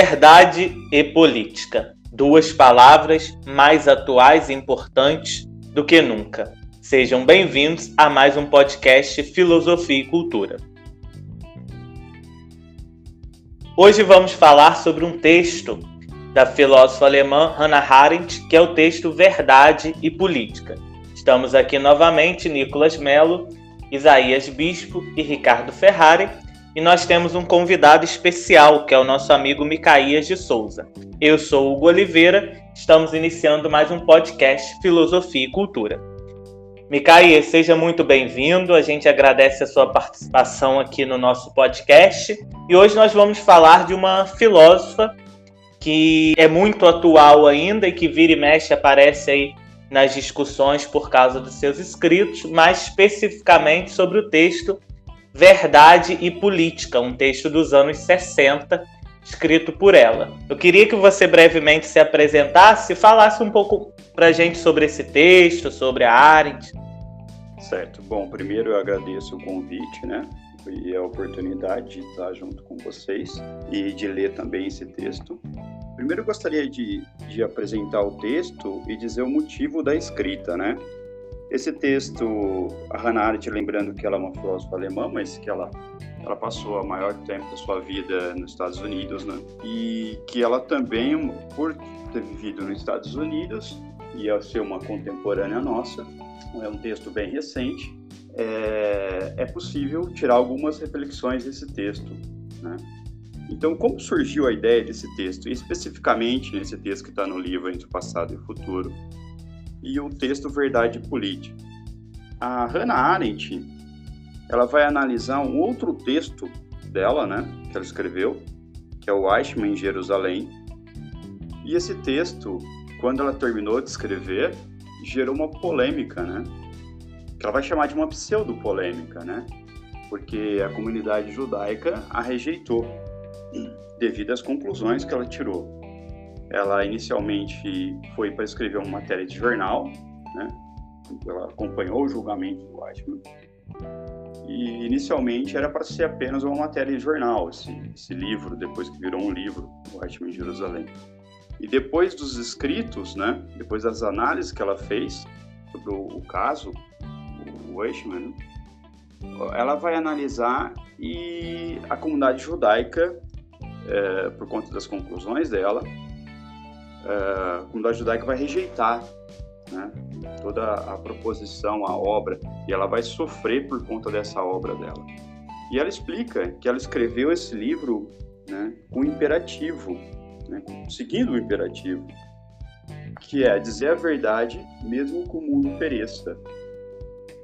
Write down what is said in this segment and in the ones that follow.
Verdade e política. Duas palavras mais atuais e importantes do que nunca. Sejam bem-vindos a mais um podcast Filosofia e Cultura. Hoje vamos falar sobre um texto da filósofa alemã Hannah Arendt, que é o texto Verdade e Política. Estamos aqui novamente, Nicolas Melo, Isaías Bispo e Ricardo Ferrari, e nós temos um convidado especial, que é o nosso amigo Micaías de Souza. Eu sou Hugo Oliveira, estamos iniciando mais um podcast Filosofia e Cultura. Micaías, seja muito bem-vindo, a gente agradece a sua participação aqui no nosso podcast. E hoje nós vamos falar de uma filósofa que é muito atual ainda e que vira e mexe aparece aí nas discussões por causa dos seus escritos, mais especificamente sobre o texto Verdade e Política, um texto dos anos 60, escrito por ela. Eu queria que você brevemente se apresentasse e falasse um pouco para a gente sobre esse texto, sobre a Arendt. Certo. Bom, primeiro eu agradeço o convite, né? E a oportunidade de estar junto com vocês e de ler também esse texto. Primeiro eu gostaria de, de apresentar o texto e dizer o motivo da escrita, né? Esse texto, a Hannah Arendt, lembrando que ela é uma filósofa alemã, mas que ela, ela passou a maior tempo da sua vida nos Estados Unidos, né? E que ela também, por ter vivido nos Estados Unidos e ao ser uma contemporânea nossa, é um texto bem recente, é, é possível tirar algumas reflexões desse texto, né? Então, como surgiu a ideia desse texto, especificamente nesse texto que está no livro Entre o Passado e o Futuro, e o texto Verdade Política. A Hannah Arendt, ela vai analisar um outro texto dela, né, que ela escreveu, que é o Eichmann em Jerusalém. E esse texto, quando ela terminou de escrever, gerou uma polêmica, né? Que ela vai chamar de uma pseudo-polêmica, né? Porque a comunidade judaica a rejeitou devido às conclusões que ela tirou. Ela inicialmente foi para escrever uma matéria de jornal, né? Ela acompanhou o julgamento do Eichmann. E inicialmente era para ser apenas uma matéria de jornal, esse, esse livro, depois que virou um livro, o Eichmann em Jerusalém. E depois dos escritos, né? Depois das análises que ela fez sobre o, o caso, o Eichmann, ela vai analisar e a comunidade judaica, é, por conta das conclusões dela, a comunidade judaica vai rejeitar né, toda a proposição, a obra, e ela vai sofrer por conta dessa obra dela. E ela explica que ela escreveu esse livro né, com imperativo, né, seguindo o imperativo, que é dizer a verdade mesmo que o mundo pereça.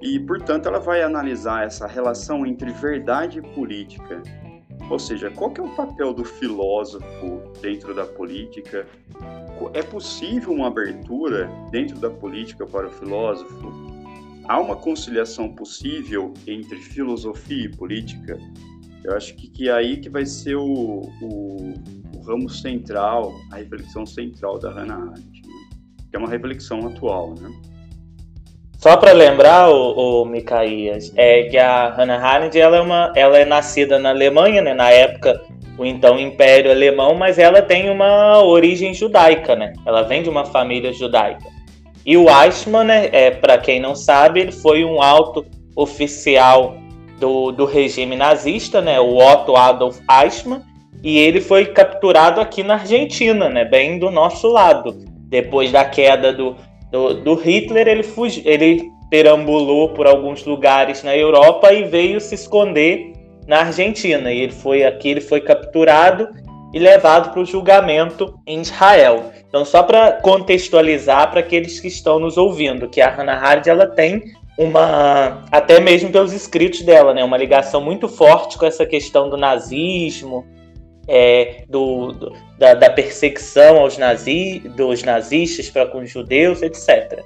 E, portanto, ela vai analisar essa relação entre verdade e política. Ou seja, qual que é o papel do filósofo dentro da política? É possível uma abertura dentro da política para o filósofo? Há uma conciliação possível entre filosofia e política? Eu acho que, que é aí que vai ser o, o, o ramo central, a reflexão central da Hannah Arendt, né? que é uma reflexão atual, né? Só para lembrar, o, o Micaías, é que a Hannah Arendt ela é, uma, ela é nascida na Alemanha, né, na época o então Império Alemão, mas ela tem uma origem judaica, né? Ela vem de uma família judaica. E o Eichmann, né, é, para quem não sabe, ele foi um alto oficial do, do regime nazista, né, o Otto Adolf Eichmann, e ele foi capturado aqui na Argentina, né, bem do nosso lado. Depois da queda do, do, do Hitler, ele, fugi, ele perambulou por alguns lugares na Europa e veio se esconder na Argentina. E ele foi aqui, ele foi capturado e levado para o julgamento em Israel. Então, só para contextualizar para aqueles que estão nos ouvindo, que a Hannah Arendt ela tem uma, até mesmo pelos escritos dela, né, uma ligação muito forte com essa questão do nazismo, é, do, do da, da, perseguição aos nazi, dos nazistas para com os judeus, etc.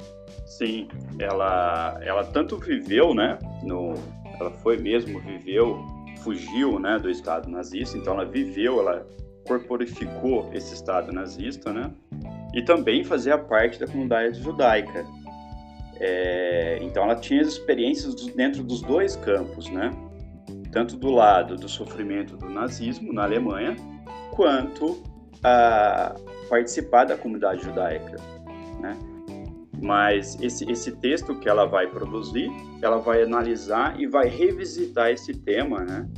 Sim, ela, ela tanto viveu, né, no, ela foi mesmo, viveu, fugiu, né, do Estado nazista, então ela viveu, ela corporificou esse Estado nazista, né, e também fazia parte da comunidade judaica. É, então ela tinha as experiências dentro dos dois campos, né, tanto do lado do sofrimento do nazismo na Alemanha, quanto a participar da comunidade judaica, né? Mas esse, esse texto que ela vai produzir, ela vai analisar e vai revisitar esse tema, né?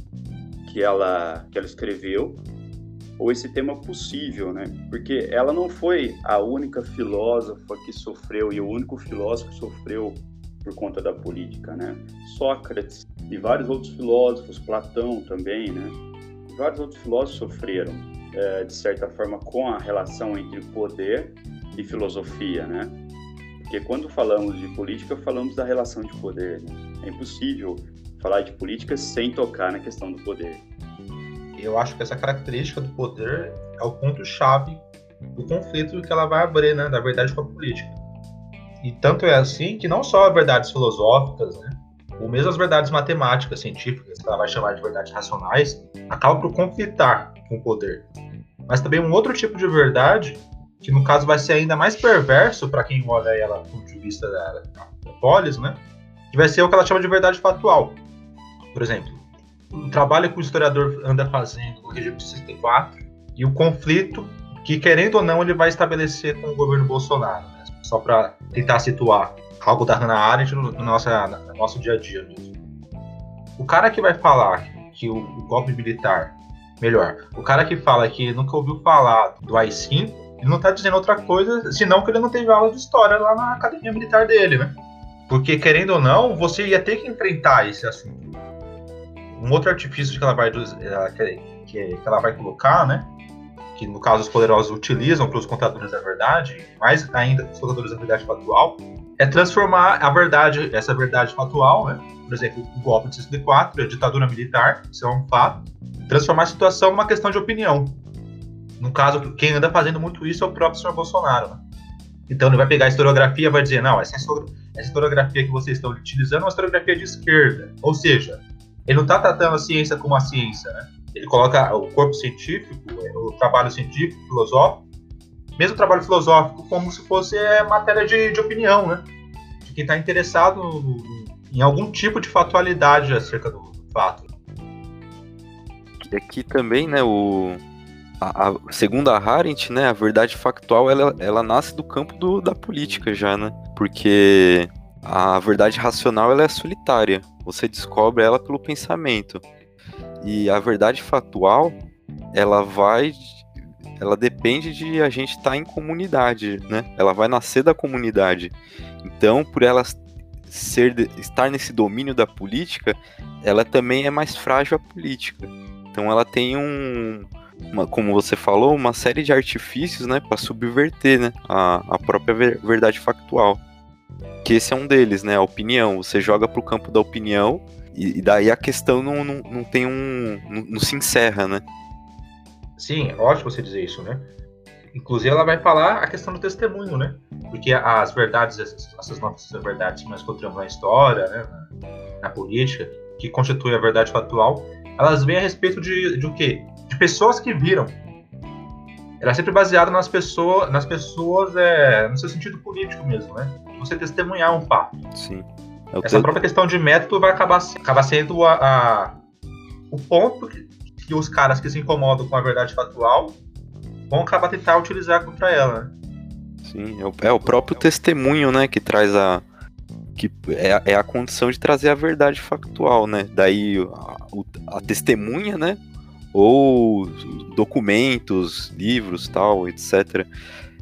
Que ela, que ela escreveu, ou esse tema possível, né? Porque ela não foi a única filósofa que sofreu e o único filósofo que sofreu por conta da política, né? Sócrates e vários outros filósofos, Platão também, né? Vários outros filósofos sofreram, é, de certa forma, com a relação entre poder e filosofia, né? Porque quando falamos de política, falamos da relação de poder. Né? É impossível falar de política sem tocar na questão do poder. Eu acho que essa característica do poder é o ponto-chave do conflito que ela vai abrir, né, da verdade com a política. E tanto é assim que não só verdades filosóficas, né, ou mesmo as verdades matemáticas, científicas, que ela vai chamar de verdades racionais, acabam por conflitar com o poder. Mas também um outro tipo de verdade que no caso vai ser ainda mais perverso para quem olha ela do ponto de vista da, da polis, né? Que vai ser o que ela chama de verdade factual. Por exemplo, o trabalho que o historiador anda fazendo no regime de 64 e o conflito que, querendo ou não, ele vai estabelecer com o governo Bolsonaro. Né? Só para tentar situar algo da Hannah Arendt no, no, no nosso dia a dia mesmo. O cara que vai falar que o, o golpe militar, melhor, o cara que fala que nunca ouviu falar do AI-5, ele não está dizendo outra coisa, senão que ele não teve aula de história lá na academia militar dele, né? Porque, querendo ou não, você ia ter que enfrentar esse assunto. Um outro artifício que ela vai, que, ela vai colocar, né? Que no caso os poderosos utilizam para os contadores da verdade, mais ainda os contadores da verdade factual, é transformar a verdade, essa verdade factual, né? Por exemplo, o golpe de 64, a ditadura militar, isso é um fato, transformar a situação numa questão de opinião. No caso, quem anda fazendo muito isso é o próprio senhor Bolsonaro. Né? Então ele vai pegar a historiografia e vai dizer, não, essa, historiografia que vocês estão utilizando é uma historiografia de esquerda. Ou seja, ele não está tratando a ciência como a ciência, né? Ele coloca o corpo científico, o trabalho científico, filosófico, mesmo trabalho filosófico, como se fosse é, matéria de, de opinião, né? De quem está interessado em algum tipo de fatualidade acerca do fato. E aqui também, né, o, a, a, segundo a Arendt, né, a verdade factual ela, ela nasce do campo do, da política já, né? Porque a verdade racional ela é solitária. Você descobre ela pelo pensamento. E a verdade factual, ela vai ela depende de a gente estar tá em comunidade, né? Ela vai nascer da comunidade. Então, por ela ser estar nesse domínio da política, ela também é mais frágil a política. Então, ela tem um uma, como você falou, uma série de artifícios, né, para subverter, né, a, a própria verdade factual. Que esse é um deles, né, a opinião. Você joga pro campo da opinião e, e daí a questão não, não, não tem um, não, não, se encerra, né? Sim, ótimo você dizer isso, né? Inclusive ela vai falar a questão do testemunho, né? Porque as verdades, essas, essas novas verdades que nós encontramos na história, né, na, na política, que constitui a verdade factual, elas vêm a respeito de, de o quê? Pessoas que viram. Ela é sempre baseada nas pessoas, nas pessoas é, no seu sentido político mesmo, né? Você testemunhar um fato. Sim. É Essa própria questão de método vai acabar, acabar sendo a, a o ponto que, que, os caras que se incomodam com a verdade factual vão acabar tentar utilizar contra ela. Né? Sim, é o, é o próprio testemunho, né, que traz a, que é, é, a condição de trazer a verdade factual, né? Daí a, a, testemunha, né? Ou documentos, livros, tal, etc.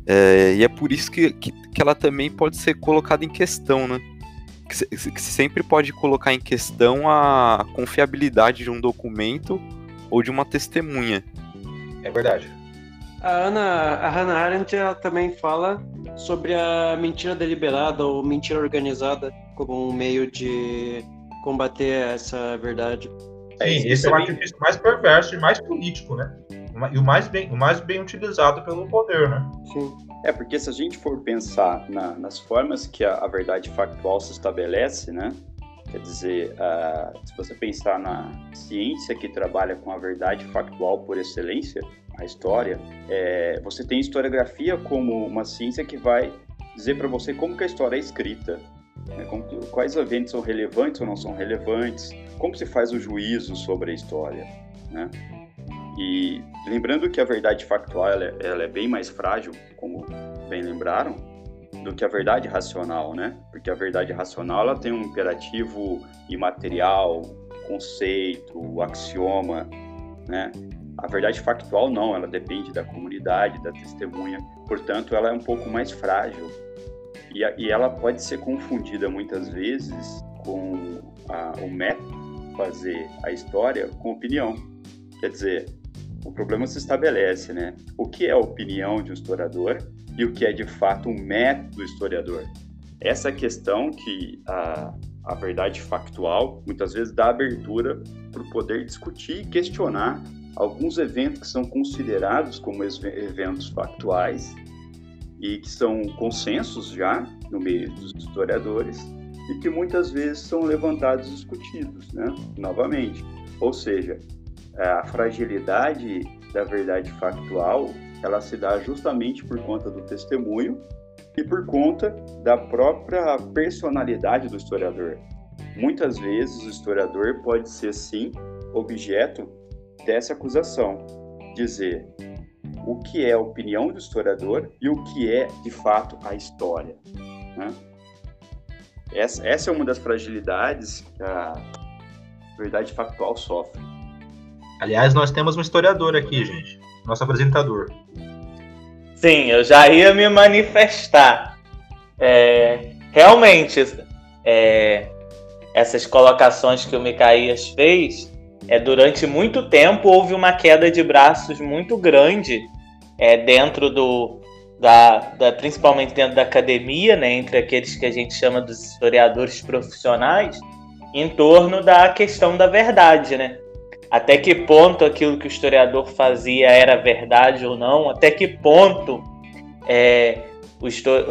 É, e é por isso que, que, que, ela também pode ser colocada em questão, né? Que, que sempre pode colocar em questão a confiabilidade de um documento ou de uma testemunha. É verdade. A Ana, a Hannah Arendt ela também fala sobre a mentira deliberada ou mentira organizada como um meio de combater essa verdade. É, Sim, esse é o artifício mais perverso e mais político, né? E o mais bem, o mais bem utilizado pelo poder, né? Sim. É, porque se a gente for pensar na, nas formas que a, a, verdade factual se estabelece, né? Quer dizer, uh, se você pensar na ciência que trabalha com a verdade factual por excelência, a história, é, você tem historiografia como uma ciência que vai dizer para você como que a história é escrita, Né? Como, quais eventos são relevantes ou não são relevantes? Como se faz o juízo sobre a história? Né? E lembrando que a verdade factual ela é, ela é bem mais frágil, como bem lembraram, do que a verdade racional, né? Porque a verdade racional ela tem um imperativo imaterial, conceito, axioma, né? A verdade factual não, ela depende da comunidade, da testemunha, portanto, ela é um pouco mais frágil e, a, e ela pode ser confundida muitas vezes com a, o método fazer a história com opinião. Quer dizer, o problema se estabelece, né? O que é a opinião de um historiador e o que é de fato um método do historiador? Essa questão que a, a verdade factual muitas vezes dá abertura para poder discutir e questionar alguns eventos que são considerados como eventos factuais e que são consensos já no meio dos historiadores e que muitas vezes são levantados e discutidos, né? Novamente, ou seja, a fragilidade da verdade factual ela se dá justamente por conta do testemunho e por conta da própria personalidade do historiador. Muitas vezes o historiador pode ser sim objeto dessa acusação, dizer o que é a opinião do historiador e o que é de fato a história. Né? Essa, essa é uma das fragilidades que a verdade factual sofre. Aliás, nós temos um historiador aqui, gente. Nosso apresentador. Sim, eu já ia me manifestar. É, realmente, é, essas colocações que o Micaías fez, é, durante muito tempo houve uma queda de braços muito grande é, dentro do. Da, da, principalmente dentro da academia, né, entre aqueles que a gente chama dos historiadores profissionais, em torno da questão da verdade, né? até que ponto aquilo que o historiador fazia era verdade ou não, até que ponto é,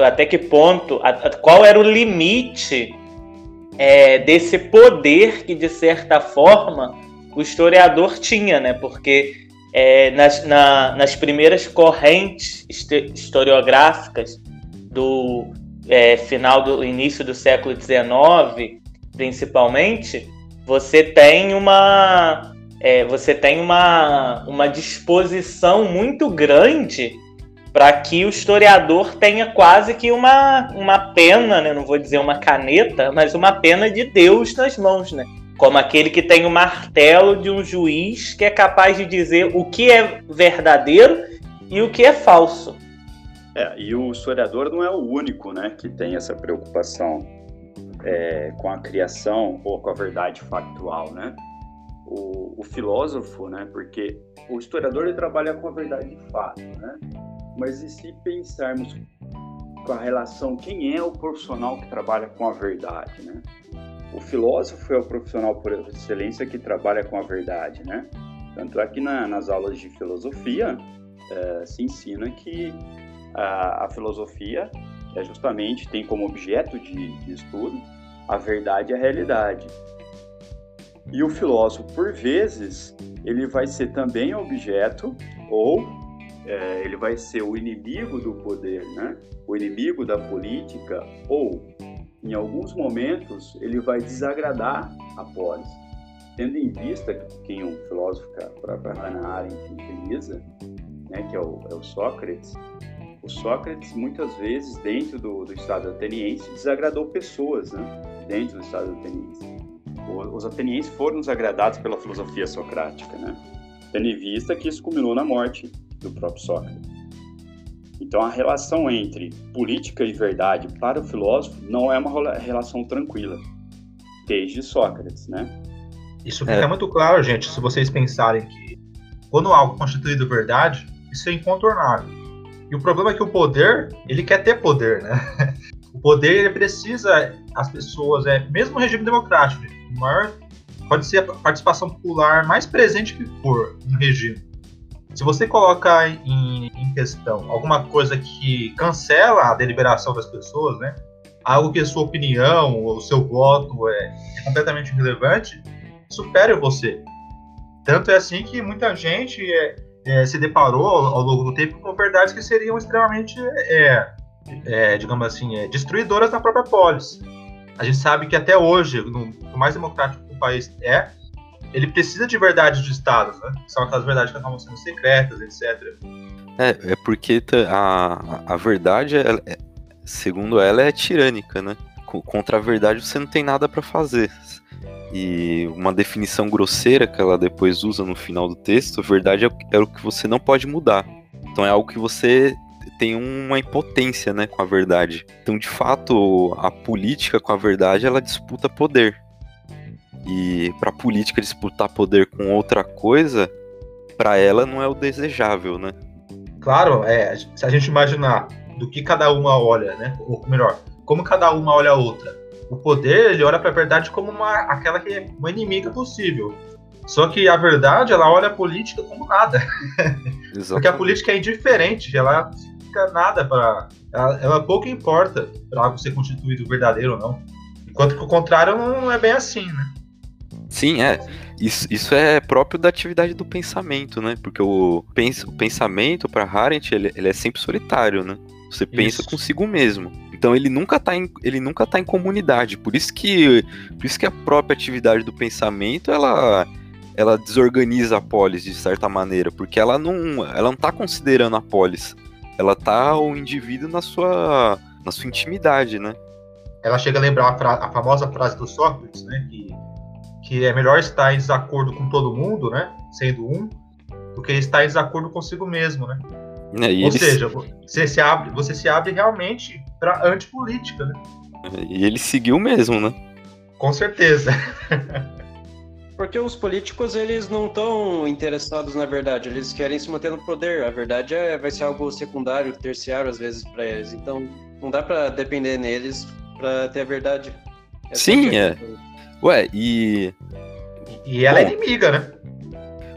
até que ponto, qual era o limite é, desse poder que de certa forma o historiador tinha, né? Porque é, nas, na, nas primeiras correntes historiográficas do é, final do início do século XIX, principalmente, você tem uma é, você tem uma, uma disposição muito grande para que o historiador tenha quase que uma, uma pena, né? não vou dizer uma caneta, mas uma pena de Deus nas mãos, né? Como aquele que tem o martelo de um juiz que é capaz de dizer o que é verdadeiro e o que é falso. É, e o historiador não é o único né, que tem essa preocupação é, com a criação ou com a verdade factual. Né? o, o, filósofo, né? Porque o historiador ele trabalha com a verdade de fato, né? Mas e se pensarmos com a relação, quem é o profissional que trabalha com a verdade, né? O filósofo é o profissional por excelência que trabalha com a verdade, né? Tanto é que na, nas aulas de filosofia é, se ensina que a, a, filosofia é justamente tem como objeto de, de estudo a verdade e a realidade. E o filósofo, por vezes, ele vai ser também objeto ou é, ele vai ser o inimigo do poder, né? o inimigo da política, ou, em alguns momentos, ele vai desagradar a polis. Tendo em vista quem um filósofo que a própria Hannah Arendt utiliza, né, que é o, é o, Sócrates, o Sócrates, muitas vezes, dentro do, do Estado ateniense, desagradou pessoas né, dentro do Estado ateniense os atenienses foram desagradados pela filosofia socrática, né? Tendo em vista que isso culminou na morte do próprio Sócrates. Então, a relação entre política e verdade para o filósofo não é uma relação tranquila, desde Sócrates, né? Isso fica é. muito claro, gente, se vocês pensarem que quando algo é constituído verdade, isso é incontornável. E o problema é que o poder, ele quer ter poder, né? O poder, ele precisa, as pessoas, é, mesmo no regime democrático, maior pode ser a participação popular mais presente que for no regime. Se você colocar em, em, questão alguma coisa que cancela a deliberação das pessoas, né? Algo que a sua opinião ou o seu voto é, é completamente irrelevante, supere você. Tanto é assim que muita gente é, é, se deparou ao, longo do tempo com verdades que seriam extremamente, é, é, digamos assim, é, destruidoras da própria polis. A gente sabe que até hoje, no, o mais democrático que o país é, ele precisa de verdades de Estados, né? São aquelas verdades que acabam sendo secretas, etc. É, é porque a, a verdade, é, é, segundo ela, é tirânica, né? Contra a verdade você não tem nada para fazer. E uma definição grosseira que ela depois usa no final do texto, verdade é, é o que você não pode mudar. Então é algo que você tem uma impotência, né, com a verdade. Então, de fato, a política com a verdade, ela disputa poder. E para a política disputar poder com outra coisa, para ela não é o desejável, né? Claro, é, se a gente imaginar do que cada uma olha, né, ou melhor, como cada uma olha a outra. O poder, ele olha para a verdade como uma aquela que é uma inimiga possível. Só que a verdade, ela olha a política como nada. Porque a política é indiferente, ela significa nada para. Ela, ela, pouco importa para algo ser constituído verdadeiro ou não. Enquanto que o contrário não é bem assim, né? Sim, é. Isso, isso é próprio da atividade do pensamento, né? Porque o, pens, o pensamento, para Arendt, ele, ele é sempre solitário, né? Você pensa isso. consigo mesmo. Então ele nunca está em, ele nunca tá em comunidade. Por isso que por isso que a própria atividade do pensamento ela ela desorganiza a polis de certa maneira, porque ela não ela não tá considerando a polis ela tá o indivíduo na sua, na sua intimidade, né? Ela chega a lembrar a, a famosa frase do Sócrates, né? Que, que é melhor estar em desacordo com todo mundo, né? Sendo um, do que estar em desacordo consigo mesmo, né? É, Ou eles... seja, você se abre, você se abre realmente para antipolítica, né? E ele seguiu mesmo, né? Com certeza. Porque os políticos, eles não estão interessados na verdade, eles querem se manter no poder. A verdade é, vai ser algo secundário, terciário, às vezes, para eles. Então, não dá para depender neles para ter a verdade. Essa Sim, é. Ué, e. E ela é Bom, é inimiga, né?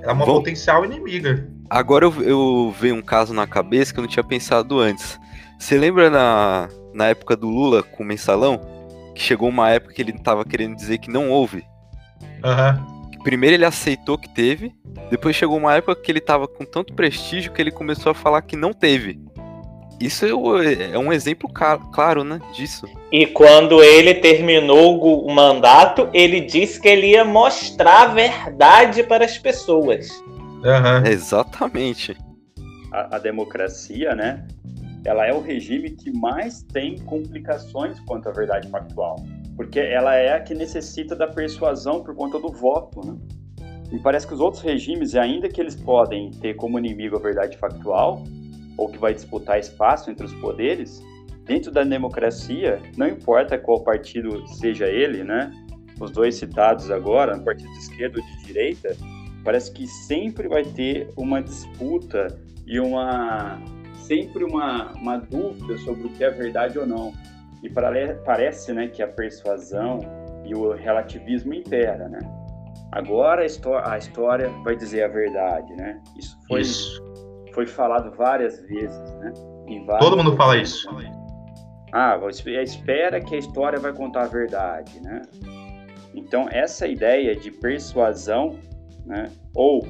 Ela é uma potencial inimiga. Agora eu, eu vejo um caso na cabeça que eu não tinha pensado antes. Você lembra na, na época do Lula com o mensalão? Que chegou uma época que ele tava querendo dizer que não houve Uhum. Primeiro ele aceitou que teve, depois chegou uma época que ele tava com tanto prestígio que ele começou a falar que não teve. Isso é, é um exemplo claro, né, disso. E quando ele terminou o mandato, ele disse que ele ia mostrar a verdade para as pessoas. Uhum. Exatamente. A, a democracia, né, ela é o regime que mais tem complicações quanto à verdade factual porque ela é a que necessita da persuasão por conta do voto, né? Me parece que os outros regimes, ainda que eles podem ter como inimigo a verdade factual, ou que vai disputar espaço entre os poderes, dentro da democracia, não importa qual partido seja ele, né? Os dois citados agora, partido de esquerda ou de direita, parece que sempre vai ter uma disputa e uma sempre uma, uma dúvida sobre o que é verdade ou não. E parece né, que a persuasão e o relativismo impera, né? Agora a, a história vai dizer a verdade, né? Isso foi, isso. Foi falado várias vezes, né? Todo mundo fala isso. Ah, você espera que a história vai contar a verdade, né? Então, essa ideia de persuasão, né, ou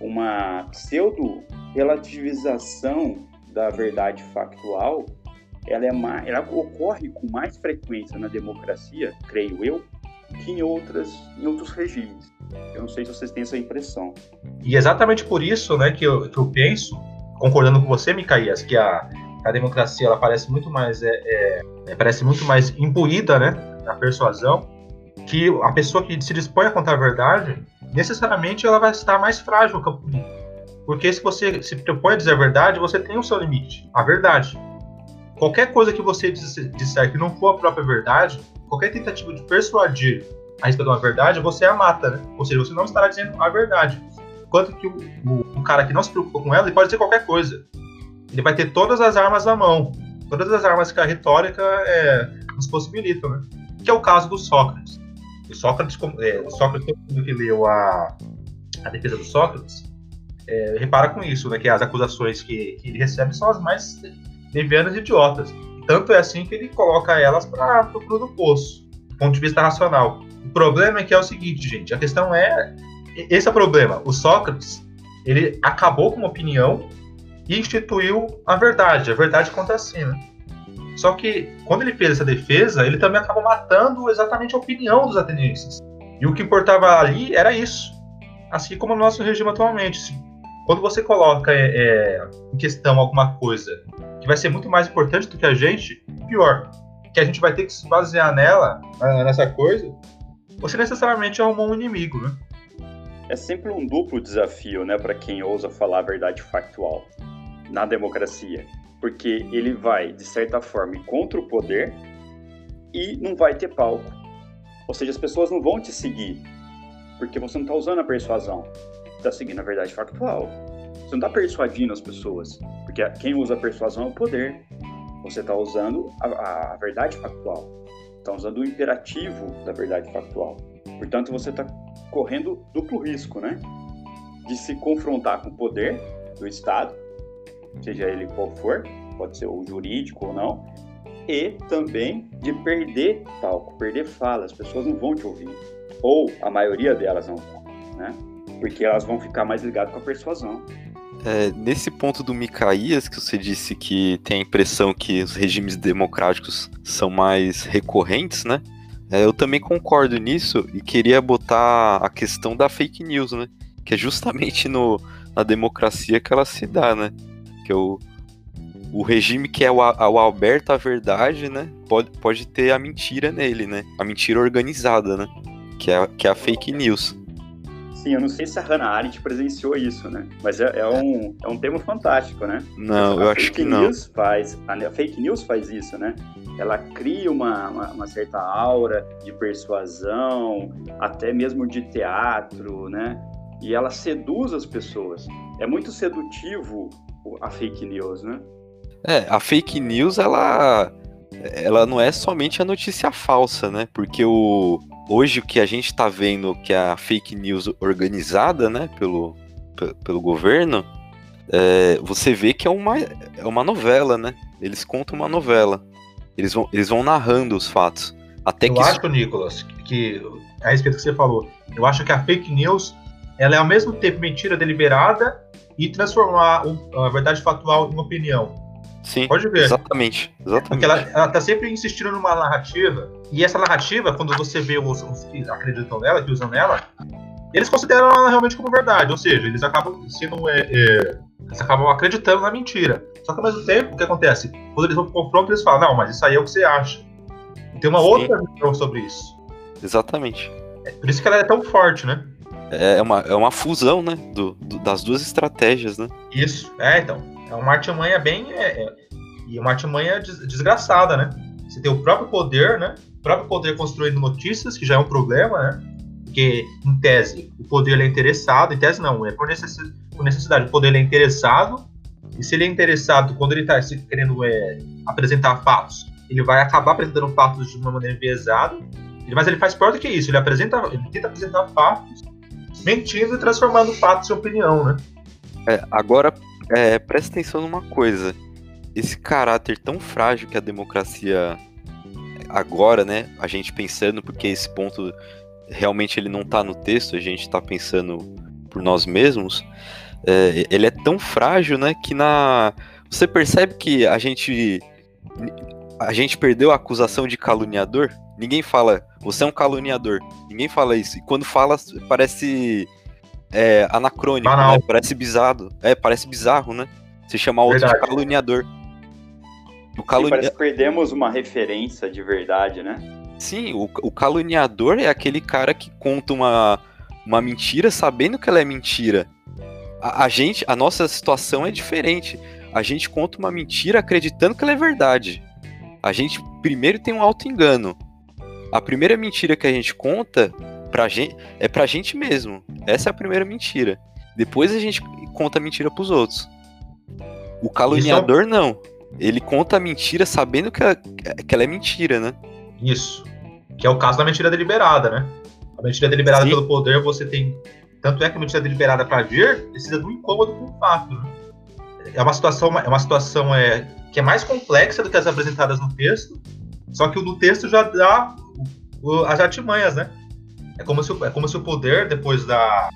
uma pseudo-relativização da verdade factual, ela, é mais, ela ocorre com mais frequência na democracia, creio eu, que em, outras, em outros regimes. Eu não sei se vocês têm essa impressão. E exatamente por isso né, que, eu, que eu penso, concordando com você, Micaías, que a, a democracia ela parece muito mais é, é, é, parece muito mais imbuída né, na persuasão, que a pessoa que se dispõe a contar a verdade, necessariamente ela vai estar mais frágil que a política. Porque se você se propõe a dizer a verdade, você tem o seu limite, a verdade qualquer coisa que você disser que não for a própria verdade, qualquer tentativa de persuadir a respeito de uma verdade, você a mata, né? Ou seja, você não estará dizendo a verdade. Enquanto que o, o, o, cara que não se preocupa com ela, ele pode dizer qualquer coisa. Ele vai ter todas as armas na mão. Todas as armas que a retórica é, nos possibilitam, né? Que é o caso do Sócrates. O Sócrates, é, Sócrates que leu a, a defesa do Sócrates, é, repara com isso, né? Que as acusações que, que ele recebe são as mais levianas e idiotas. Tanto é assim que ele coloca elas para o fundo do poço, do ponto de vista racional. O problema é que é o seguinte, gente, a questão é esse é o problema. O Sócrates, ele acabou com uma opinião e instituiu a verdade, a verdade contra si, né? Só que quando ele fez essa defesa, ele também acabou matando exatamente a opinião dos atenienses. E o que importava ali era isso. Assim como no nosso regime atualmente. Quando você coloca é, é, em questão alguma coisa que vai ser muito mais importante do que a gente, pior, que a gente vai ter que se basear nela, nessa coisa, você necessariamente arrumou um inimigo, né? É sempre um duplo desafio, né, para quem ousa falar a verdade factual na democracia, porque ele vai, de certa forma, contra o poder e não vai ter palco. Ou seja, as pessoas não vão te seguir, porque você não está usando a persuasão, está seguindo a verdade factual. Você não está persuadindo as pessoas, porque quem usa a persuasão é o poder. Você está usando a, a verdade factual, está usando o imperativo da verdade factual. Portanto, você está correndo duplo risco, né? De se confrontar com o poder do Estado, seja ele qual for, pode ser o jurídico ou não, e também de perder palco, perder fala, as pessoas não vão te ouvir. Ou a maioria delas não né? Porque elas vão ficar mais ligadas com a persuasão. É, nesse ponto do Micaías, que você disse que tem a impressão que os regimes democráticos são mais recorrentes, né? É, eu também concordo nisso e queria botar a questão da fake news, né? Que é justamente no, na democracia que ela se dá, né? Que é o, o regime que é o, o aberto à verdade, né? Pode, pode ter a mentira nele, né? A mentira organizada, né? Que é, que é a fake news. Sim, eu não sei se a Hannah Arendt presenciou isso, né? Mas é, é um, é um tema fantástico, né? Não, a eu acho que não. News faz, a fake news faz isso, né? Ela cria uma, uma, uma, certa aura de persuasão, até mesmo de teatro, né? E ela seduz as pessoas. É muito sedutivo a fake news, né? É, a fake news, ela, ela não é somente a notícia falsa, né? Porque o, hoje o que a gente está vendo que é a fake news organizada, né, pelo, pelo governo, é, você vê que é uma, é uma novela, né? Eles contam uma novela. Eles vão, eles vão narrando os fatos. Até eu que acho, isso... Nicolas, que a respeito do que você falou, eu acho que a fake news ela é ao mesmo tempo mentira deliberada e transformar a verdade factual em opinião. Sim. Pode ver. Exatamente. exatamente. Porque ela, ela tá sempre insistindo numa narrativa. E essa narrativa, quando você vê os, os que acreditam nela, que usam nela, eles consideram ela realmente como verdade. Ou seja, eles acabam sendo. É, é, eles acabam acreditando na mentira. Só que ao mesmo tempo, o que acontece? Quando eles vão pro confronto, eles falam, não, mas isso aí é o que você acha. E tem uma Sim. outra visão sobre isso. Exatamente. É por isso que ela é tão forte, né? É uma, é uma fusão, né? Do, do das duas estratégias, né? Isso, é, então. É uma artimanha bem. É, é, e uma artimanha des, desgraçada, né? Você tem o próprio poder, né? O próprio poder construindo notícias, que já é um problema, né? Porque, em tese, o poder é interessado, em tese não, é por necessidade, o poder é interessado, e se ele é interessado, quando ele está querendo é, apresentar fatos, ele vai acabar apresentando fatos de uma maneira enviesada, mas ele faz pior do que isso, ele apresenta, ele tenta apresentar fatos, mentindo e transformando fatos em opinião, né? É, agora, é, presta atenção numa coisa. Esse caráter tão frágil que a democracia agora, né? A gente pensando, porque esse ponto realmente ele não tá no texto, a gente tá pensando por nós mesmos. É, ele é tão frágil, né? Que na. Você percebe que a gente. A gente perdeu a acusação de caluniador? Ninguém fala, você é um caluniador. Ninguém fala isso. E quando fala, parece é, anacrônico, né? Parece bizarro. É, parece bizarro, né? Você chamar outro verdade. de caluniador. O caluni... parece que perdemos uma referência de verdade, né? Sim, o, o caluniador é aquele cara que conta uma, uma mentira sabendo que ela é mentira. A, a, gente, a nossa situação é diferente. A gente conta uma mentira acreditando que ela é verdade. A gente primeiro tem um auto-engano. A primeira mentira que a gente conta pra gente, é pra gente mesmo. Essa é a primeira mentira. Depois a gente conta a mentira pros outros. O caluniador Isso. não. Ele conta a mentira sabendo que ela, que ela é mentira, né? Isso. Que é o caso da mentira deliberada, né? A mentira deliberada Sim. pelo poder, você tem. Tanto é que a mentira deliberada para vir precisa do incômodo com o fato. Né? É uma situação, é uma situação é, que é mais complexa do que as apresentadas no texto, só que o do texto já dá o, as artimanhas, né? É como se, é como se o poder, depois da,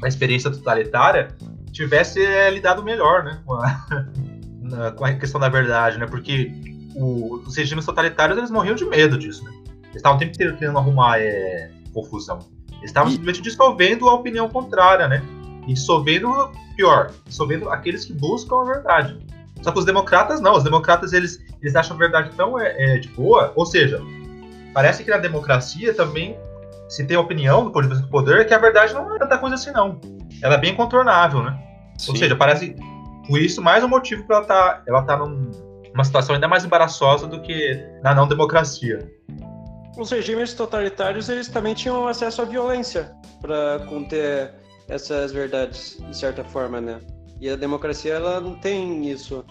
da experiência totalitária, tivesse é, lidado melhor, né? Com a, na, com a questão da verdade, né? Porque o, os regimes totalitários eles morriam de medo disso, né? Eles estavam o tempo inteiro querendo arrumar é, confusão. Eles estavam E- simplesmente dissolvendo a opinião contrária, né? E dissolvendo, pior, dissolvendo aqueles que buscam a verdade. Só que os democratas não, os democratas eles, eles acham a verdade tão é, é, de boa, ou seja, parece que na democracia também se tem opinião do ponto de vista do poder que a verdade não é tanta coisa assim não. Ela é bem contornável, né? Ou Sim. seja, parece por isso mais um motivo para ela estar ela tá num- numa situação ainda mais embaraçosa do que na não democracia. Os regimes totalitários eles também tinham acesso à violência para conter essas verdades, de certa forma, né? E a democracia ela não tem isso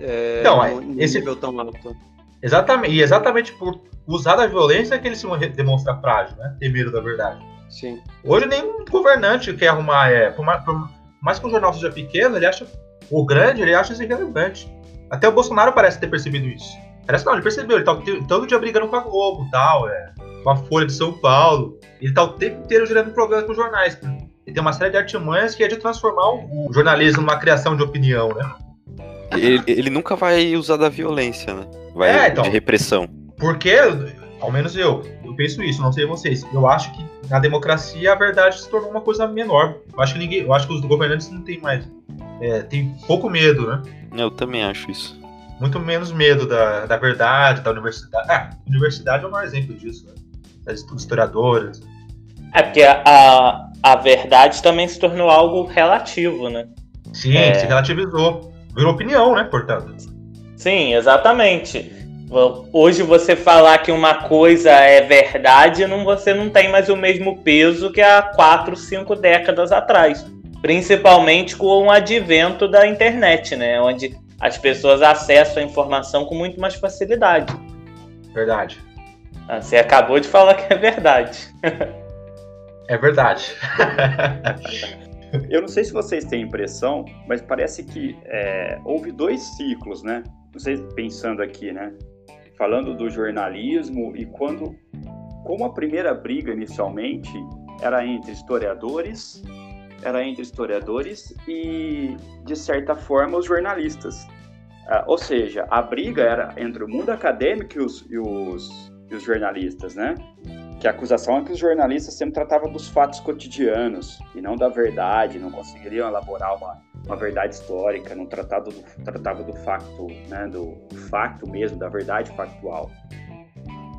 é, Então, num esse- nível tão alto. Exatamente, e exatamente por usar da violência que ele se demonstra frágil, né? Ter medo da verdade. Sim. Hoje nenhum governante quer arrumar, é, por mais, por mais que o jornal seja pequeno, ele acha o grande, ele acha isso irrelevante. Até o Bolsonaro parece ter percebido isso. Parece que não, ele percebeu, ele tá todo dia brigando com a Globo tal, é, com a Folha de São Paulo. Ele tá o tempo inteiro gerando problemas com os jornais. Ele tem uma série de artimanhas que é de transformar o, o jornalismo numa criação de opinião, né? Ele, ele nunca vai usar da violência, né? Vai É, então. de repressão. Porque, ao menos eu, eu penso isso, não sei vocês. Eu acho que na democracia a verdade se tornou uma coisa menor. Eu acho que ninguém, eu acho que os governantes não têm mais, é, tem pouco medo, né? Eu também acho isso. Muito menos medo da, da verdade, da universidade. Ah, a universidade é o maior exemplo disso, né? Das historiadoras. É porque a, a, a verdade também se tornou algo relativo, né? Sim, É. se relativizou. Virou opinião, né? Portanto. Sim, exatamente. Hoje você falar que uma coisa é verdade, não, você não tem mais o mesmo peso que há quatro, cinco décadas atrás. Principalmente com o advento da internet, né? Onde as pessoas acessam a informação com muito mais facilidade. Verdade. Ah, Você acabou de falar que é verdade. É verdade. Eu não sei se vocês têm impressão, mas parece que é, houve dois ciclos, né? Não sei, pensando aqui, né? Falando do jornalismo e quando, como a primeira briga inicialmente era entre historiadores, era entre historiadores e, de certa forma, os jornalistas. Ah, ou seja, a briga era entre o mundo acadêmico e os, e os, e os jornalistas, né? Que a acusação é que os jornalistas sempre tratavam dos fatos cotidianos e não da verdade, não conseguiriam elaborar uma, uma verdade histórica, não tratava do, tratava do facto, né, do facto mesmo, da verdade factual.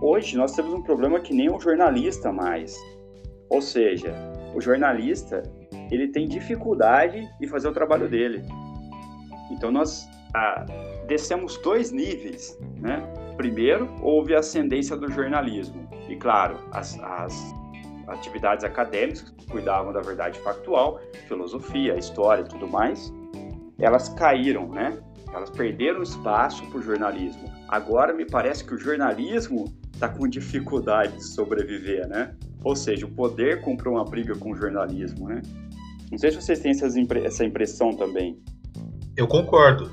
Hoje nós temos um problema que nem o jornalista mais, ou seja, o jornalista ele tem dificuldade em fazer o trabalho dele. Então nós ah, descemos dois níveis, né? Primeiro, houve a ascendência do jornalismo. E, claro, as, as atividades acadêmicas que cuidavam da verdade factual, filosofia, história e tudo mais, elas caíram, né? Elas perderam espaço para o jornalismo. Agora, me parece que o jornalismo está com dificuldade de sobreviver, né? Ou seja, o poder comprou uma briga com o jornalismo, né? Não sei se vocês têm impre essa impressão também. Eu concordo.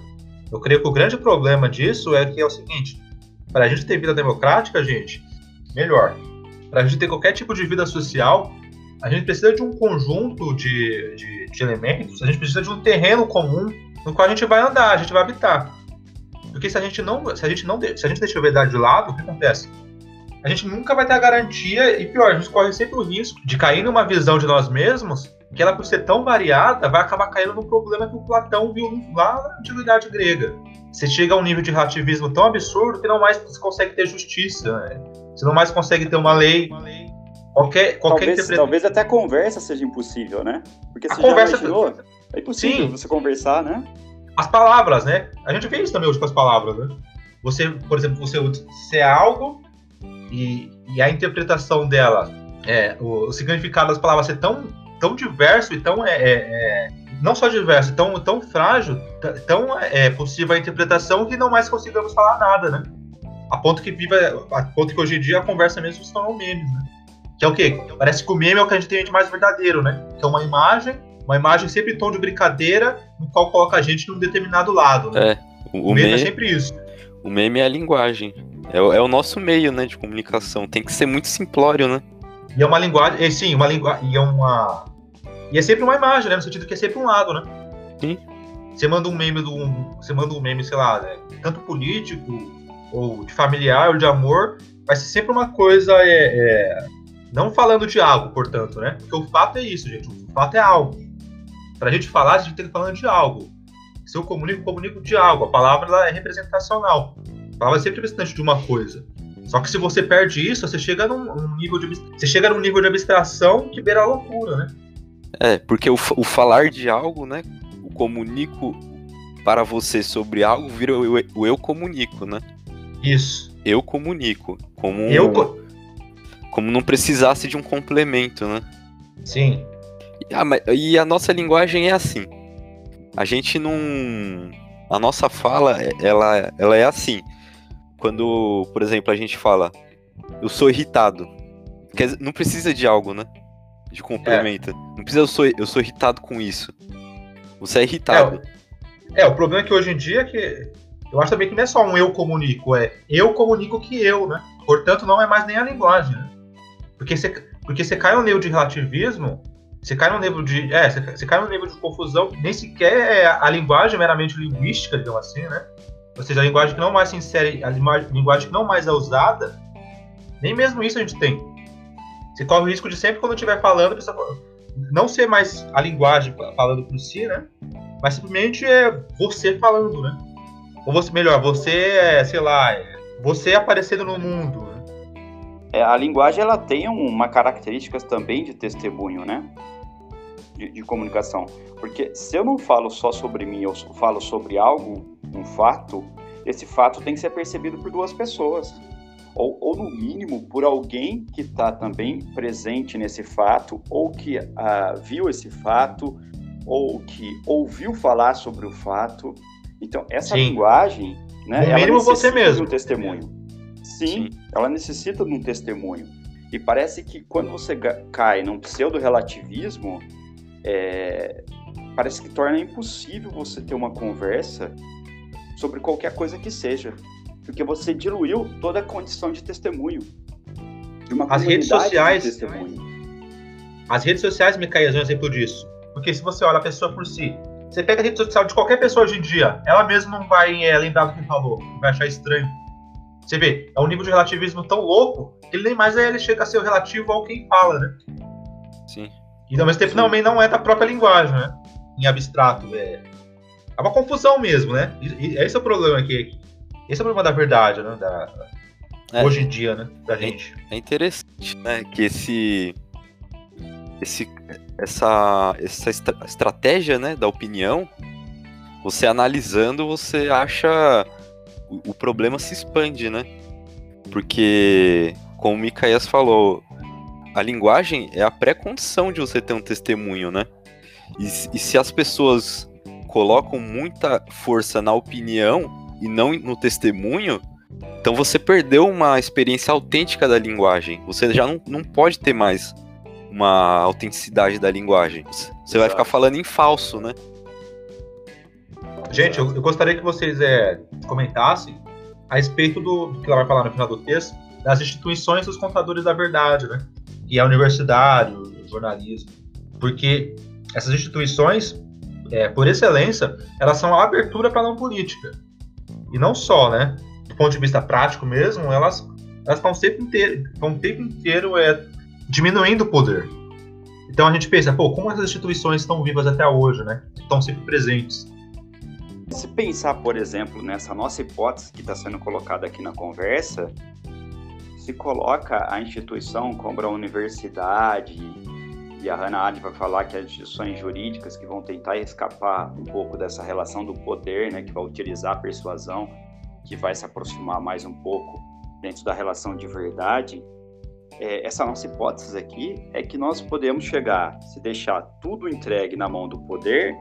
Eu creio que o grande problema disso é que é o seguinte: para a gente ter vida democrática, gente, melhor. Para a gente ter qualquer tipo de vida social, a gente precisa de um conjunto de, de, de, elementos, a gente precisa de um terreno comum no qual a gente vai andar, a gente vai habitar. Porque se a gente não, se a gente não, se a gente deixa a verdade de lado, o que acontece? A gente nunca vai ter a garantia e pior, a gente corre sempre o risco de cair numa visão de nós mesmos que ela, por ser tão variada, vai acabar caindo no problema que o Platão viu lá na antiguidade grega. Você chega a um nível de relativismo tão absurdo que não mais se consegue ter justiça, né? Você não mais consegue ter uma lei. Qualquer, qualquer talvez, interpretação. talvez até a conversa seja impossível, né? Porque A você conversa- imaginou? É impossível Sim. você conversar, né? As palavras, né? A gente vê isso também hoje com as palavras, né? Você, por exemplo, você, você é algo e, e a interpretação dela, é, o, o significado das palavras ser tão, tão diverso e tão. É, é, é, não só diverso, tão, tão frágil, tão é, possível a interpretação que não mais consigamos falar nada, né? A ponto que viva, a ponto que hoje em dia a conversa mesmo se tornou memes, né? Que é o quê? Parece que o meme é o que a gente tem de mais verdadeiro, né? Que é uma imagem, uma imagem sempre em tom de brincadeira, no qual coloca a gente num determinado lado. Né? É, o, o o meme é meme, sempre isso. o meme é a linguagem. É, o- é o nosso meio, né, de comunicação. Tem que ser muito simplório, né? E é uma linguagem, é, sim, uma linguagem, e é uma e é sempre uma imagem, né, no sentido que é sempre um lado, né? Sim. Você manda um meme do você manda um meme, sei lá, né, tanto político ou de familiar, ou de amor, vai ser sempre uma coisa, é, é, não falando de algo, portanto, né? Porque o fato é isso, gente, o fato é algo. Para a gente falar, a gente tem que falar de algo. Se eu comunico, comunico de algo. A palavra ela é representacional. A palavra é sempre representante de uma coisa. Só que se você perde isso, você chega num, num nível de você chega num nível de abstração que beira a loucura, né? É, porque o, o falar de algo, né? O comunico para você sobre algo vira o, o eu comunico, né? Isso. Eu comunico. Como, Eu co- como não precisasse de um complemento, né? Sim. Ah, mas- e a nossa linguagem é assim. A gente não. A nossa fala, é- ela, ela é assim. Quando, por exemplo, a gente fala, eu sou irritado. Quer dizer, não precisa de algo, né? De complemento. Não precisa, eu sou, eu sou irritado com isso. Você é irritado. É, o problema é que hoje em dia é que eu acho também que não é só um eu comunico, é eu comunico que eu, né? Portanto, não é mais nem a linguagem, né? Porque você, porque você cai no nível de relativismo, você cai no nível de. É, você, cai no nível de confusão que nem sequer é a linguagem meramente linguística, digamos assim, né? Ou seja, a linguagem que não mais se insere, a linguagem que não mais é usada, nem mesmo isso a gente tem. Você corre o risco de sempre quando estiver falando, não ser mais a linguagem falando por si, né? Mas simplesmente é você falando, né? Ou você, melhor, você é, sei lá, é você aparecendo no mundo. É, a linguagem ela tem uma características também de testemunho, né? De, de comunicação. Porque se eu não falo só sobre mim, eu falo sobre algo, um fato, esse fato tem que ser percebido por duas pessoas. Ou, ou no mínimo, por alguém que está também presente nesse fato, ou que ah, viu esse fato, ou que ouviu falar sobre o fato. Então, essa Sim. linguagem, né? No ela mínimo, você mesmo. um testemunho. Sim, Sim. ela necessita de um testemunho. E parece que quando você cai num pseudo-relativismo, é, parece que torna impossível você ter uma conversa sobre qualquer coisa que seja. Porque você diluiu toda a condição de testemunho. De uma As redes comunidade de sociais- testemunho. As redes sociais, Micael, é um exemplo disso. Porque se você olha a pessoa por si, você pega a rede social de qualquer pessoa hoje em dia, ela mesma não vai é, lembrar do que falou, vai achar estranho. Você vê, é um nível de relativismo tão louco que ele nem mais é, ele chega a ser o relativo ao quem fala, né? Sim. E ao mesmo tempo também não é da própria linguagem, né? Em abstrato. É, é uma confusão mesmo, né? E, e esse é o problema aqui. Esse é o problema da verdade, né? Da, É. Hoje em dia, né? Da gente. É interessante, né? Que esse. Esse essa, essa estra- estratégia né, da opinião, você analisando, você acha. O, o problema se expande, né? Porque, como o Micaías falou, a linguagem é a pré-condição de você ter um testemunho, né? E, e se as pessoas colocam muita força na opinião e não no testemunho, então você perdeu uma experiência autêntica da linguagem. Você já não, não pode ter mais uma autenticidade da linguagem. Você vai ficar falando em falso, né? Gente, eu, eu gostaria que vocês é, comentassem a respeito do, do que ela vai falar no final do texto, das instituições dos contadores da verdade, né? Que é a universidade, o jornalismo. Porque essas instituições, é, por excelência, elas são a abertura para a não política. E não só, né? Do ponto de vista prático mesmo, elas elas estão sempre inteiro, estão o tempo inteiro é, diminuindo o poder. Então a gente pensa, pô, como essas instituições estão vivas até hoje, né? Estão sempre presentes. Se pensar, por exemplo, nessa nossa hipótese que está sendo colocada aqui na conversa, se coloca a instituição como a universidade, e a Hannah Arendt vai falar que as instituições jurídicas que vão tentar escapar um pouco dessa relação do poder, né, que vai utilizar a persuasão, que vai se aproximar mais um pouco dentro da relação de verdade, é, essa nossa hipótese aqui é que nós podemos chegar, se deixar tudo entregue na mão do poder,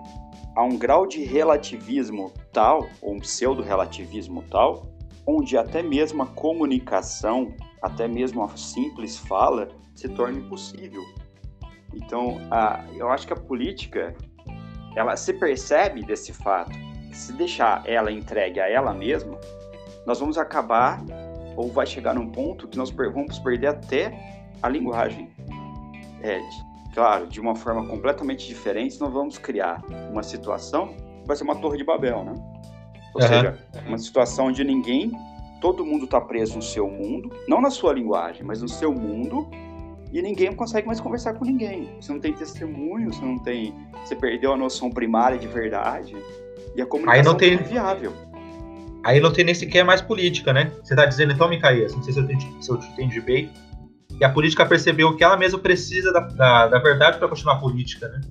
a um grau de relativismo tal, ou um pseudo-relativismo tal, onde até mesmo a comunicação, até mesmo a simples fala, se torna impossível. Então, a, eu acho que a política, ela se percebe desse fato. Se deixar ela entregue a ela mesma, nós vamos acabar, ou vai chegar num ponto que nós vamos perder até a linguagem. É, claro, de uma forma completamente diferente, nós vamos criar uma situação que vai ser uma torre de Babel, né? Ou Aham. seja, uma situação onde ninguém todo mundo está preso no seu mundo, não na sua linguagem, mas no seu mundo, e ninguém consegue mais conversar com ninguém. Você não tem testemunho, você não tem. Você perdeu a noção primária de verdade. E a comunicação Aí não tem- é viável. Aí não tem nem sequer mais política, né? Você tá dizendo então, Micaías, não sei se eu, entendi, se eu te entendi bem, que a política percebeu que ela mesma precisa da, da, da verdade para continuar política, né?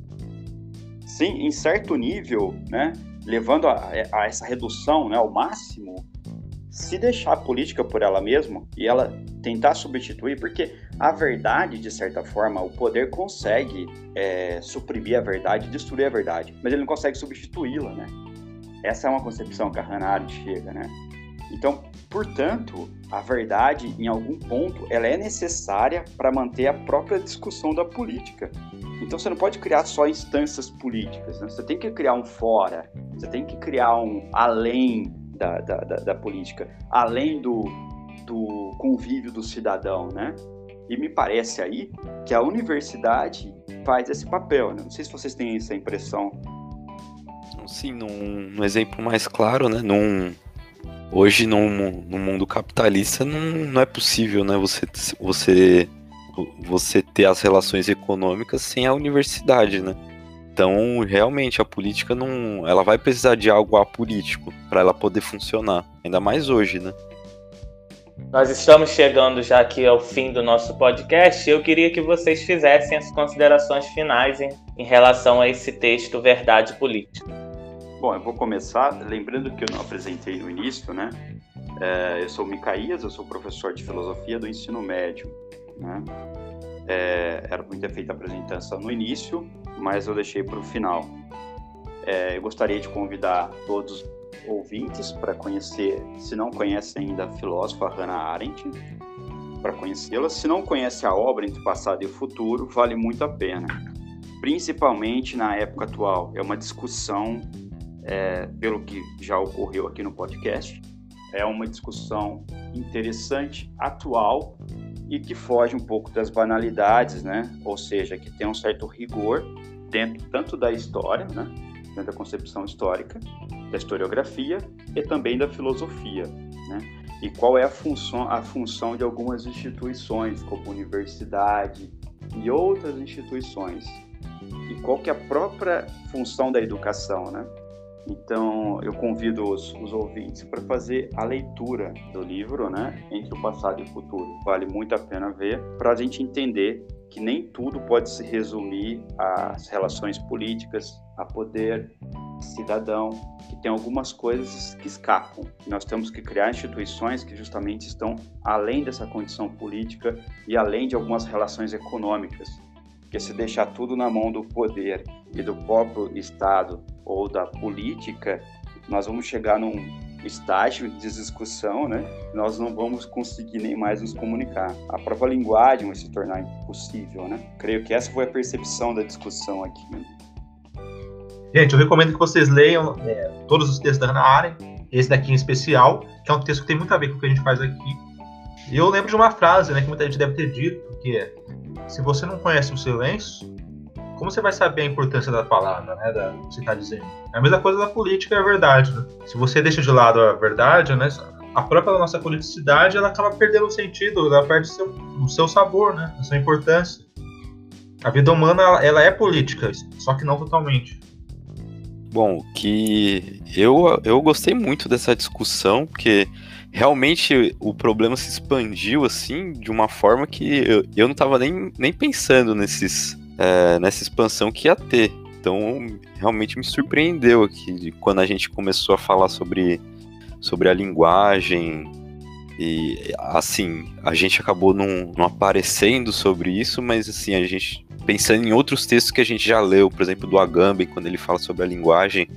Sim, em certo nível, né? Levando a, a essa redução né, ao máximo, se deixar a política por ela mesma e ela tentar substituir, porque a verdade, de certa forma, o poder consegue é, suprimir a verdade, destruir a verdade, mas ele não consegue substituí-la, né? Essa é uma concepção que a Hannah Arendt chega, né? Então, portanto, a verdade, em algum ponto, ela é necessária para manter a própria discussão da política. Então, você não pode criar só instâncias políticas, né? você tem que criar um fora, você tem que criar um além da, da, da, da política, além do, do convívio do cidadão, né? E me parece aí que a universidade faz esse papel, né? Não sei se vocês têm essa impressão. Sim, num, num exemplo mais claro, né? Num, hoje, num, num mundo capitalista, não, não é possível, né? Você, você, você ter as relações econômicas sem a universidade, né? Então, realmente, a política não. Ela vai precisar de algo apolítico para ela poder funcionar. Ainda mais hoje, né? Nós estamos chegando já aqui ao fim do nosso podcast. Eu queria que vocês fizessem as considerações finais em, em relação a esse texto Verdade Política. Bom, eu vou começar lembrando que eu não apresentei no início, né? É, eu sou o Micaías, eu sou professor de filosofia do ensino médio, né? É, era para ter feito a apresentação no início, mas eu deixei para o final. É, eu gostaria de convidar todos os ouvintes para conhecer, se não conhecem ainda a filósofa Hannah Arendt, para conhecê-la. Se não conhece a obra Entre Passado e Futuro, vale muito a pena. Principalmente na época atual. É uma discussão é, pelo que já ocorreu aqui no podcast. É uma discussão interessante, atual e que foge um pouco das banalidades, né? Ou seja, que tem um certo rigor dentro tanto da história, né? Dentro da concepção histórica, da historiografia e também da filosofia, né? E qual é a função, a função de algumas instituições, como universidade e outras instituições, e qual que é a própria função da educação, né? Então, eu convido os, os ouvintes para fazer a leitura do livro, né? Entre o passado e o futuro. Vale muito a pena ver, para a gente entender que nem tudo pode se resumir às relações políticas, a poder cidadão, que tem algumas coisas que escapam. Nós temos que criar instituições que justamente estão além dessa condição política e além de algumas relações econômicas. Porque se deixar tudo na mão do poder e do próprio Estado ou da política, nós vamos chegar num estágio de discussão, né? Nós não vamos conseguir nem mais nos comunicar. A própria linguagem vai se tornar impossível, né? Creio que essa foi a percepção da discussão aqui. Gente, eu recomendo que vocês leiam é, todos os textos da Hannah Arendt, esse daqui em especial, que é um texto que tem muito a ver com o que a gente faz aqui. E eu lembro de uma frase, né, que muita gente deve ter dito, que é se você não conhece o silêncio, como você vai saber a importância da palavra, né, da, que você está dizendo? É a mesma coisa da política e a verdade, né? Se você deixa de lado a verdade, né, a própria nossa politicidade, ela acaba perdendo o sentido, ela perde o seu, o seu sabor, né, a sua importância. A vida humana, ela, ela é política, só que não totalmente. Bom, que eu, eu gostei muito dessa discussão, porque realmente o problema se expandiu assim de uma forma que eu, eu não estava nem, nem pensando nesses, é, nessa expansão que ia ter. Então, realmente me surpreendeu aqui quando a gente começou a falar sobre, sobre a linguagem. E assim, a gente acabou não, não aparecendo sobre isso, mas assim, a gente pensando em outros textos que a gente já leu, por exemplo, do Agamben, quando ele fala sobre a linguagem.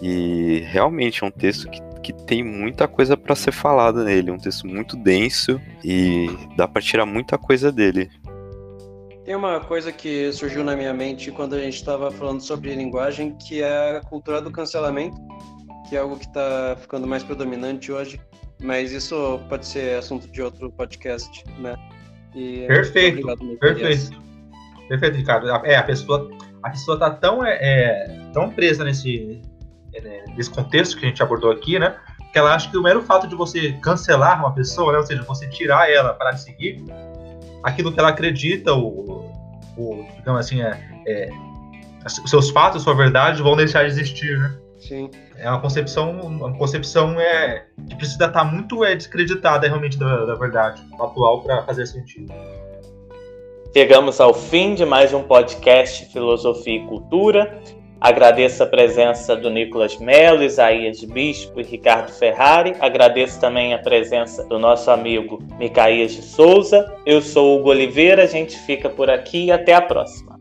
E realmente é um texto que, que tem muita coisa para ser falada nele. É um texto muito denso e dá para tirar muita coisa dele. Tem uma coisa que surgiu na minha mente quando a gente estava falando sobre linguagem, que é a cultura do cancelamento, que é algo que está ficando mais predominante hoje. Mas isso pode ser assunto de outro podcast, né? E, Perfeito, obrigado, Micael. Perfeito. Perfeito, Ricardo. É, a pessoa, a pessoa tá tão, é, é, tão presa nesse, é, nesse contexto que a gente abordou aqui, né? que ela acha que o mero fato de você cancelar uma pessoa, né, ou seja, você tirar ela para seguir, aquilo que ela acredita, o, o digamos assim, é, é, os seus fatos, sua verdade vão deixar de existir, né? Sim. É uma concepção, uma concepção é, que precisa estar muito é, descreditada realmente da, da verdade atual para fazer sentido. Chegamos ao fim de mais um podcast Filosofia e Cultura. Agradeço a presença do Nicolas Melo, Isaías Bispo e Ricardo Ferrari. Agradeço também a presença do nosso amigo Micaías de Souza. Eu sou Hugo Oliveira, a gente fica por aqui e até a próxima.